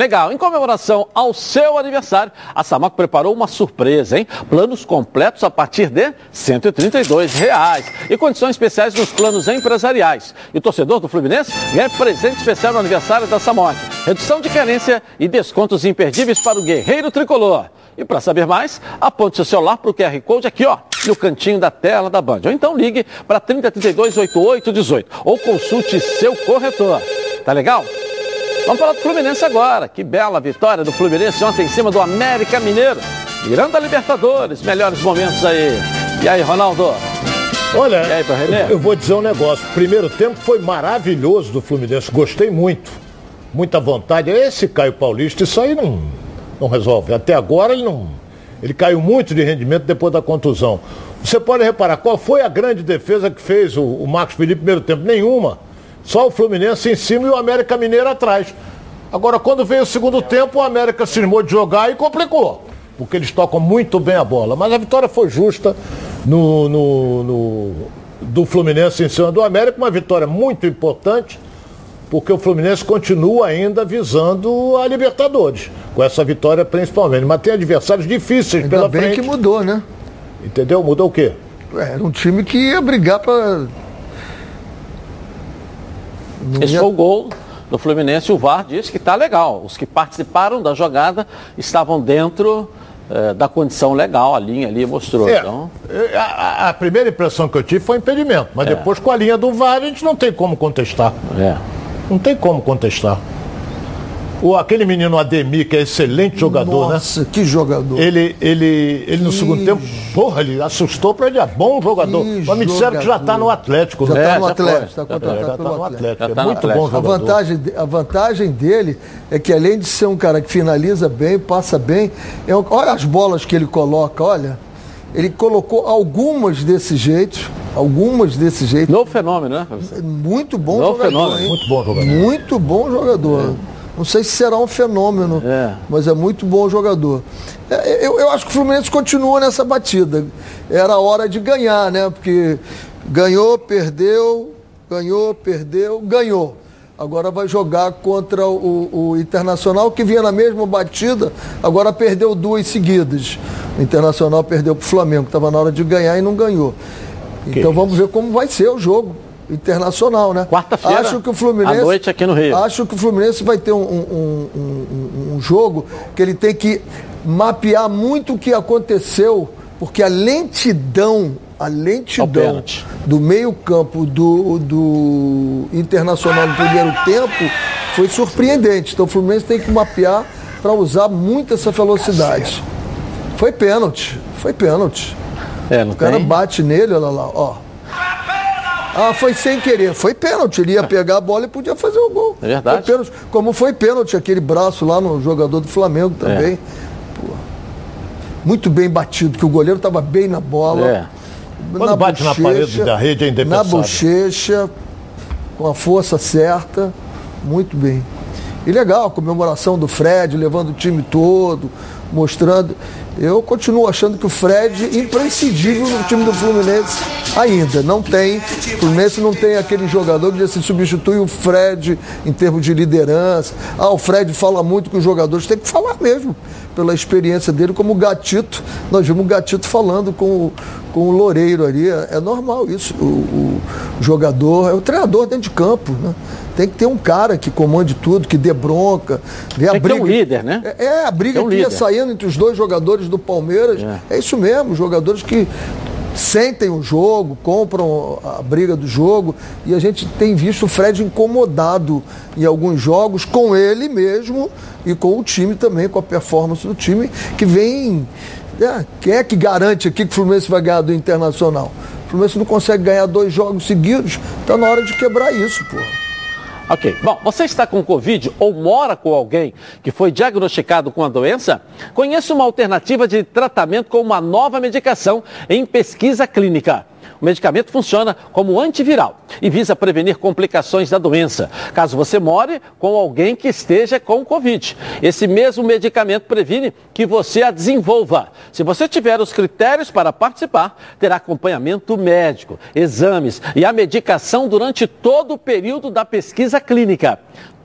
Legal, em comemoração ao seu aniversário, a Samaco preparou uma surpresa, hein? Planos completos a partir de 132 reais e condições especiais nos planos empresariais. E o torcedor do Fluminense ganha presente especial no aniversário da Samok. Redução de carência e descontos imperdíveis para o guerreiro tricolor. E para saber mais, aponte seu celular para o QR Code aqui, ó, no cantinho da tela da Band. Ou então ligue para 3032 8818 ou consulte seu corretor. Tá legal? Vamos falar do Fluminense agora. Que bela vitória do Fluminense ontem em cima do América Mineiro. Mirando a Libertadores, melhores momentos aí. E aí, Ronaldo? Olha, aí, eu vou dizer um negócio. O primeiro tempo foi maravilhoso do Fluminense. Gostei muito. Muita vontade. Esse Caio Paulista, isso aí não, não resolve. Até agora ele não. Ele caiu muito de rendimento depois da contusão. Você pode reparar, qual foi a grande defesa que fez o, o Marcos Felipe no primeiro tempo? Nenhuma. Só o Fluminense em cima e o América Mineiro atrás. Agora, quando veio o segundo tempo, o América se animou de jogar e complicou. Porque eles tocam muito bem a bola. Mas a vitória foi justa no, no, no do Fluminense em cima do América. Uma vitória muito importante, porque o Fluminense continua ainda visando a Libertadores. Com essa vitória principalmente. Mas tem adversários difíceis ainda pela bem frente. que mudou, né? Entendeu? Mudou o quê? Era um time que ia brigar para esse foi o gol do Fluminense, o VAR diz que está legal. Os que participaram da jogada estavam dentro é, da condição legal, a linha ali mostrou. É, então... a, a, primeira impressão que eu tive foi impedimento, mas é. depois com a linha do VAR a gente não tem como contestar. É. Não tem como contestar. O, aquele menino Ademir, que é excelente jogador, Nossa, né? Nossa, que jogador. Ele, ele, ele no segundo tempo, porra, ele assustou para ele, é bom jogador. Que Mas me disseram que já está no Atlético. Já está né? no Atlético, está contratado já pelo tá no Atlético. Atlético. É muito Atlético. bom jogador. A vantagem, a vantagem dele é que além de ser um cara que finaliza bem, passa bem, é um, olha as bolas que ele coloca, olha. Ele colocou algumas desse jeito, algumas desse jeito. Novo fenômeno, né? Muito bom Novo jogador, fenômeno. hein? Muito bom jogador. Muito bom jogador. É. Não sei se será um fenômeno, É. mas é muito bom jogador. É, Eu, eu acho que o Fluminense continua nessa batida. Era hora de ganhar, né? Porque ganhou, perdeu, ganhou, perdeu, ganhou. Agora vai jogar contra o, o Internacional, que vinha na mesma batida, agora perdeu duas seguidas. O Internacional perdeu para o Flamengo, estava na hora de ganhar e não ganhou. Então vamos ver como vai ser o jogo internacional, né? Quarta-feira, Acho que o Fluminense, à noite aqui no Rio. Acho que o Fluminense vai ter um, um- um- um- jogo que ele tem que mapear muito o que aconteceu, porque a lentidão, a lentidão do meio-campo do, do Internacional no primeiro tempo foi surpreendente. Então o Fluminense tem que mapear para usar muito essa velocidade. Foi pênalti, foi pênalti. É, O cara tem? bate nele, olha lá, ó. Ah, foi sem querer. Foi pênalti. Ele ia pegar a bola e podia fazer o gol. É verdade. Foi pênalti. Como foi pênalti aquele braço lá no jogador do Flamengo também. Pô. Muito bem batido, que o goleiro estava bem na bola. É. Quando bate na parede da rede é Na bochecha, com a força certa. Muito bem. E legal, a comemoração do Fred, levando o time todo, mostrando. Eu continuo achando que o Fred imprescindível no time do Fluminense ainda. Não tem. O Fluminense não tem aquele jogador que se substitui o Fred em termos de liderança. Ah, o Fred fala muito com os jogadores, tem que falar mesmo, pela experiência dele, como o Gatito. Nós vimos o Gatito falando com o, com o Loureiro ali. É, é normal isso. O, o jogador, é o treinador dentro de campo, né? Tem que ter um cara que comande tudo, que dê bronca, vê a Tem que ter briga. um líder, né? É, é, a briga Tem um que ia líder. saindo entre os dois jogadores do Palmeiras. É, isso mesmo, jogadores que sentem o jogo, compram a briga do jogo. E a gente tem visto o Fred incomodado em alguns jogos com ele mesmo e com o time também, com a performance do time, que vem. É, quem é que garante aqui que o Fluminense vai ganhar do Internacional? O Fluminense não consegue ganhar dois jogos seguidos, tá na hora de quebrar isso, porra. Ok. Bom, você está com Covid ou mora com alguém que foi diagnosticado com a doença? Conheça uma alternativa de tratamento com uma nova medicação em pesquisa clínica. O medicamento funciona como antiviral e visa prevenir complicações da doença, caso você more com alguém que esteja com Covid. Esse mesmo medicamento previne que você a desenvolva. Se você tiver os critérios para participar, terá acompanhamento médico, exames e a medicação durante todo o período da pesquisa clínica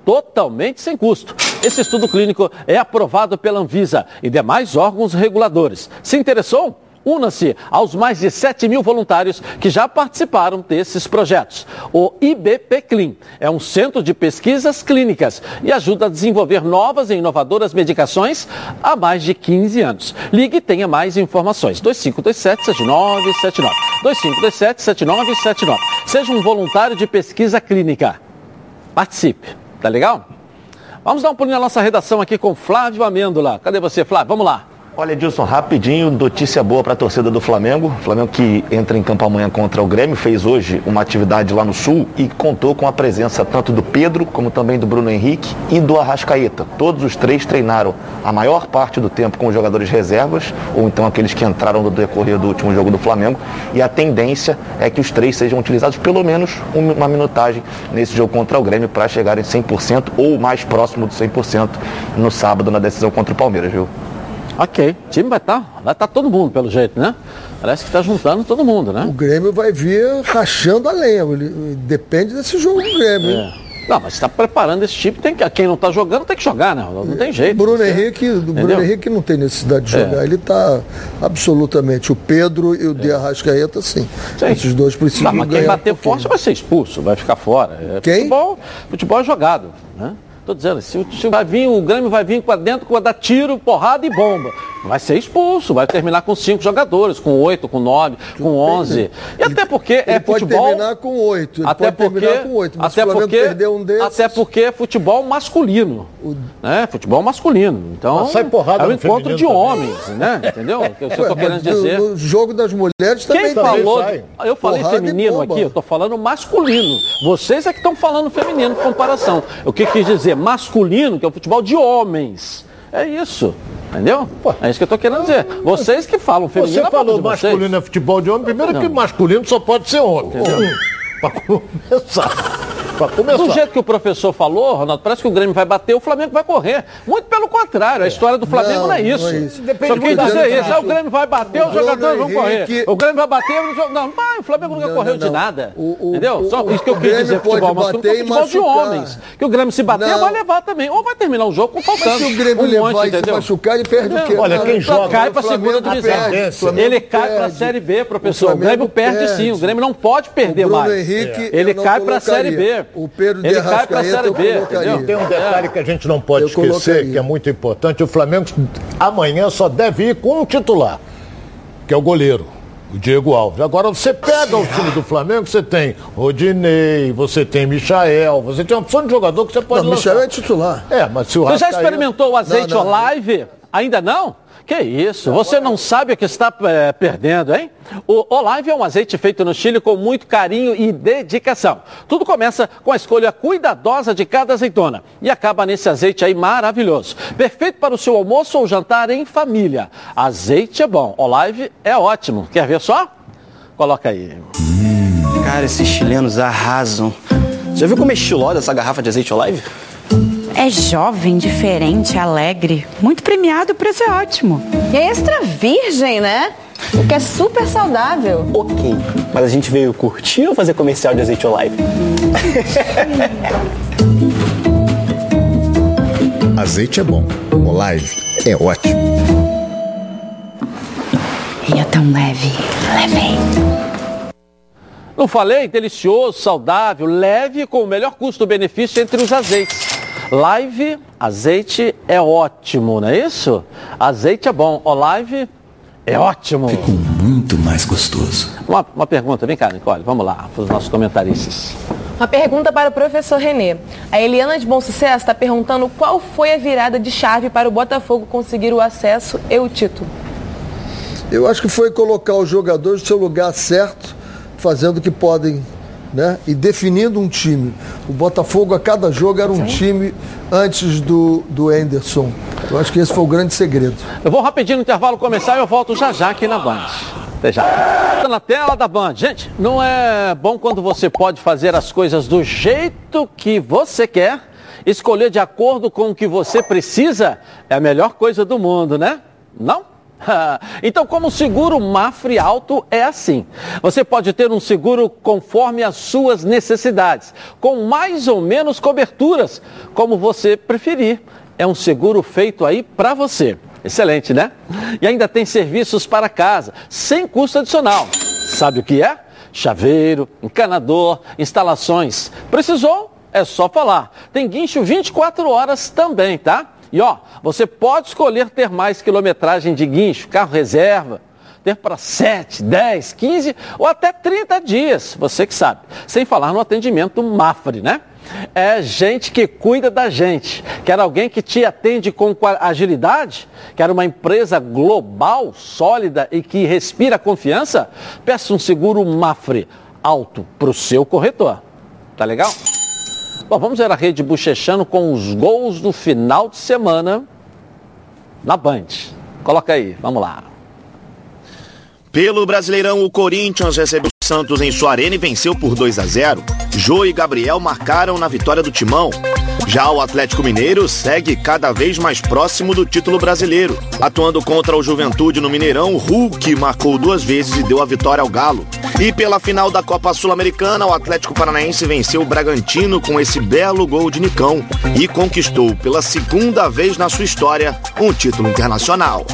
totalmente sem custo. Esse estudo clínico é aprovado pela Anvisa e demais órgãos reguladores. Se interessou? Una-se aos mais de 7 mil voluntários que já participaram desses projetos. O IBP Clean é um centro de pesquisas clínicas e ajuda a desenvolver novas e inovadoras medicações há mais de 15 anos. Ligue e tenha mais informações. 2527-7979. 2527-7979. Seja um voluntário de pesquisa clínica. Participe. Tá legal? Vamos dar um pulinho na nossa redação aqui com Flávio Amêndola. Cadê você, Flávio? Vamos lá. Olha, Edilson, rapidinho, notícia boa para a torcida do Flamengo. O Flamengo que entra em campo amanhã contra o Grêmio, fez hoje uma atividade lá no Sul e contou com a presença tanto do Pedro, como também do Bruno Henrique e do Arrascaeta. Todos os três treinaram a maior parte do tempo com os jogadores reservas, ou então aqueles que entraram no decorrer do último jogo do Flamengo. E a tendência é que os três sejam utilizados pelo menos um- uma minutagem nesse jogo contra o Grêmio para chegarem 100% ou mais próximo do 100% no sábado na decisão contra o Palmeiras, viu? Ok. O time vai estar. vai estar todo mundo, pelo jeito, né? Parece que está juntando todo mundo, né? O Grêmio vai vir rachando a lenha. Depende desse jogo do Grêmio. hein? Não, mas está preparando esse time, tem que, quem não está jogando tem que jogar, né? Não tem jeito. Bruno você, Henrique, o Bruno Henrique não tem necessidade de jogar. É. Ele está absolutamente. O Pedro e o é. De Arrascaeta, sim. sim. Esses dois precisam. Não, mas quem bater um forte vai ser expulso, vai ficar fora. É, quem? Futebol, futebol é jogado. Né? Estou dizendo, se, se vai vir, o Grêmio vai vir para dentro, vai dar tiro, porrada e bomba. Vai ser expulso, vai terminar com cinco jogadores, com oito, com nove, com onze. E ele, até porque é futebol. Pode terminar com oito. Ele até pode porque, com oito. Até porque, um desses... até porque é futebol masculino. O... Né? Futebol masculino. Então, sai porrada é um encontro de também. homens, né? Entendeu? O que eu estou querendo dizer. No jogo das mulheres também Quem falou? Eu falei porrada feminino aqui, eu estou falando masculino. Vocês é que estão falando feminino, comparação. O que quis dizer? Masculino, que é o futebol de homens. É isso. Entendeu? É isso que eu estou querendo dizer. Vocês que falam feminino. Você falou masculino é futebol de homem. Primeiro não. que masculino só pode ser homem. Para começar. Pra começar. Do jeito que o professor falou, Ronaldo, parece que o Grêmio vai bater, o Flamengo vai correr. Muito pelo contrário, a história do Flamengo não, não é isso. Não é isso. Só quis dizer isso. Ah, o Grêmio vai bater, os jogadores vão correr. O Grêmio vai bater, não, não, o Flamengo nunca correu de nada. entendeu? Só isso que eu quis dizer. Futebol masculino é futebol de homens. Que o Grêmio se bater, vai levar também. Ou vai terminar o jogo com faltando. Mas se o Grêmio levar e se machucar, ele perde o quê? Olha, quem joga. Cai para a segunda divisão. Ele cai para a Série B, professor. O Grêmio perde sim. O Grêmio não pode perder mais. Ele cai para a Série B. O Pedro cai para a Série B. Tem um detalhe que a gente não pode eu esquecer, colocaria. que é muito importante. O Flamengo amanhã só deve ir com um titular, que é o goleiro. O Diego Alves. Agora você pega o time do Flamengo, você tem Rodinei, você tem Michael, você tem uma opção de jogador que você pode não, lançar. Michael é titular. É, mas se o Você já experimentou o azeite não, não. Olive? Ainda não? Que isso, você não sabe o que está é, perdendo, hein? O Olive é um azeite feito no Chile com muito carinho e dedicação. Tudo começa com a escolha cuidadosa de cada azeitona e acaba nesse azeite aí maravilhoso. Perfeito para o seu almoço ou jantar em família. Azeite é bom, Olive é ótimo. Quer ver só? Coloca aí. Cara, esses chilenos arrasam. Já viu como é estilosa essa garrafa de azeite Olive? É jovem, diferente, alegre. Muito premiado, o preço é ótimo. E é extra virgem, né? O que é super saudável. Ok, mas a gente veio curtir ou fazer comercial de azeite Olive? azeite é bom, Olive é ótimo. E é tão leve, leve. Não falei? Delicioso, saudável, leve com o melhor custo-benefício entre os azeites. Live, azeite é ótimo, não é isso? Azeite é bom. O live é ótimo. Ficou muito mais gostoso. Uma, uma pergunta, vem cá, Nicole, vamos lá, para os nossos comentaristas. Uma pergunta para o professor Renê. A Eliana de Bom Sucesso está perguntando qual foi a virada de chave para o Botafogo conseguir o acesso e o título. Eu acho que foi colocar os jogadores no seu lugar certo, fazendo o que podem né? e definindo um time. O Botafogo a cada jogo era um Sim. time antes do, do Anderson. Eu acho que esse foi o grande segredo. Eu vou rapidinho no intervalo começar e eu volto já já aqui na Band. Até já. Tá na tela da Band. Gente, não é bom quando você pode fazer as coisas do jeito que você quer, escolher de acordo com o que você precisa? É a melhor coisa do mundo, né? Não? então, como seguro Mafre Alto é assim. Você pode ter um seguro conforme as suas necessidades, com mais ou menos coberturas, como você preferir. É um seguro feito aí para você. Excelente, né? E ainda tem serviços para casa, sem custo adicional. Sabe o que é? Chaveiro, encanador, instalações. Precisou? É só falar. Tem guincho 24 horas também, tá? E ó, você pode escolher ter mais quilometragem de guincho, carro reserva, ter para 7, 10, 15 ou até 30 dias, você que sabe. Sem falar no atendimento Mafre, né? É gente que cuida da gente. Quer alguém que te atende com agilidade? Quer uma empresa global, sólida e que respira confiança? Peça um seguro Mafre alto para o seu corretor. Tá legal? Bom, vamos ver a rede bochechando com os gols do final de semana na Band. Coloca aí, vamos lá. Pelo Brasileirão, o Corinthians recebeu o Santos em sua arena e venceu por 2 a 0. Jô e Gabriel marcaram na vitória do Timão. Já o Atlético Mineiro segue cada vez mais próximo do título brasileiro. Atuando contra o Juventude no Mineirão, Hulk marcou duas vezes e deu a vitória ao Galo. E pela final da Copa Sul-Americana, o Atlético Paranaense venceu o Bragantino com esse belo gol de Nicão e conquistou pela segunda vez na sua história um título internacional.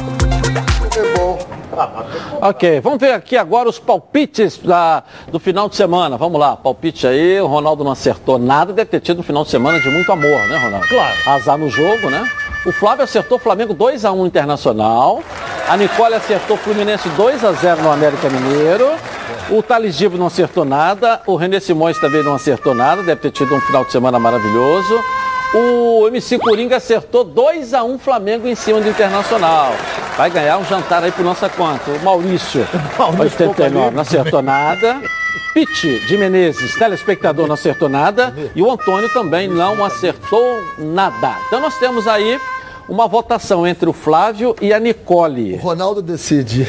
Ok, vamos ver aqui agora os palpites da, do final de semana. Vamos lá, palpite aí. O Ronaldo não acertou nada, deve ter tido um final de semana de muito amor, né, Ronaldo? Claro. Azar no jogo, né? O Flávio acertou Flamengo 2x1 Internacional. A Nicole acertou Fluminense 2x0 no América Mineiro. O Thales Divo não acertou nada. O René Simões também não acertou nada. Deve ter tido um final de semana maravilhoso. O MC Coringa acertou 2 a 1 Flamengo em cima do Internacional. Vai ganhar um jantar aí por nossa conta. O Maurício, Maurício 89, não acertou nada. Pete de Menezes, telespectador, não acertou nada. E o Antônio também não acertou nada. Então nós temos aí uma votação entre o Flávio e a Nicole. O Ronaldo decide.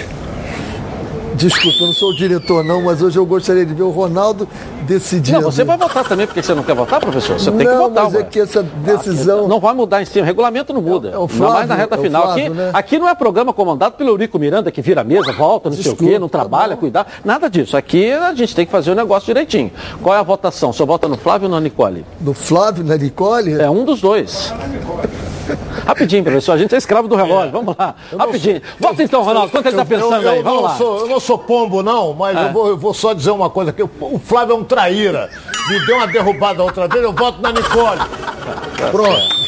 Desculpa, eu não sou o diretor não, mas hoje eu gostaria de ver o Ronaldo decidindo. Não, você vai votar também, porque você não quer votar, professor? Você tem que votar. mas é que essa decisão... Não vai mudar em cima, o regulamento não muda. É Ainda Flávio, mais na reta é final. Flávio, aqui, né? aqui não é programa comandado pelo Eurico Miranda, que vira a mesa, volta, não sei o quê, não trabalha, cuidar. Nada disso. Aqui a gente tem que fazer o negócio direitinho. Qual é a votação? O senhor vota no Flávio ou na Nicole? No Flávio, na Nicole? É um dos dois. Rapidinho, professor, a gente é escravo do relógio. Vamos lá. Rapidinho. Vota então, Ronaldo, quanto ele está pensando eu, aí? eu Vamos não lá. Sou, eu não sou pombo, não, mas É. eu, vou, eu vou só dizer uma coisa aqui. O, Flávio é um traíra. Me deu uma derrubada outra vez, eu voto na Nicole. Pronto.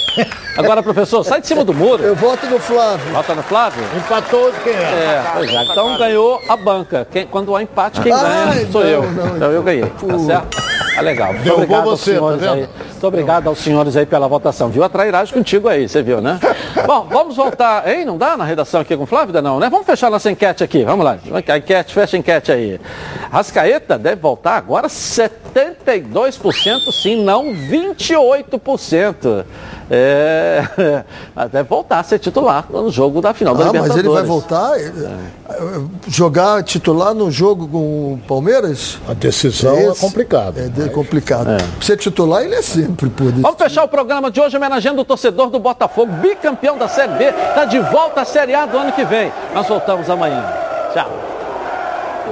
Agora, professor, sai de cima do muro. Eu voto no Flávio. Vota no Flávio? Empatou quem é? É, pois é. Então ganhou a banca. Quem- quando há empate, quem Ai, ganha sou não, eu. não, então eu ganhei. Tá certo? Ah, legal. Muito Derrubou obrigado aos você, tá senhores vendo? aí. Muito obrigado aos senhores aí pela votação. Viu a trairagem contigo aí, você viu, né? Bom, vamos voltar. Hein? Não dá na redação aqui com o Flávio, não, né? Vamos fechar nossa enquete aqui. Vamos lá. A enquete, fecha a enquete aí. Rascaeta deve voltar agora 72% sim, não 28%. É, deve voltar a ser titular no jogo da final da Ah, mas Libertadores. ele vai voltar? eh, Jogar titular no jogo com o Palmeiras? A decisão é complicada. É de- complicado. Ser titular, ele é sempre, desse- Vamos fechar o programa de hoje homenageando o torcedor do Botafogo, bicampeão da Série B, está de volta à Série A do ano que vem. Nós voltamos amanhã. Tchau. Pô,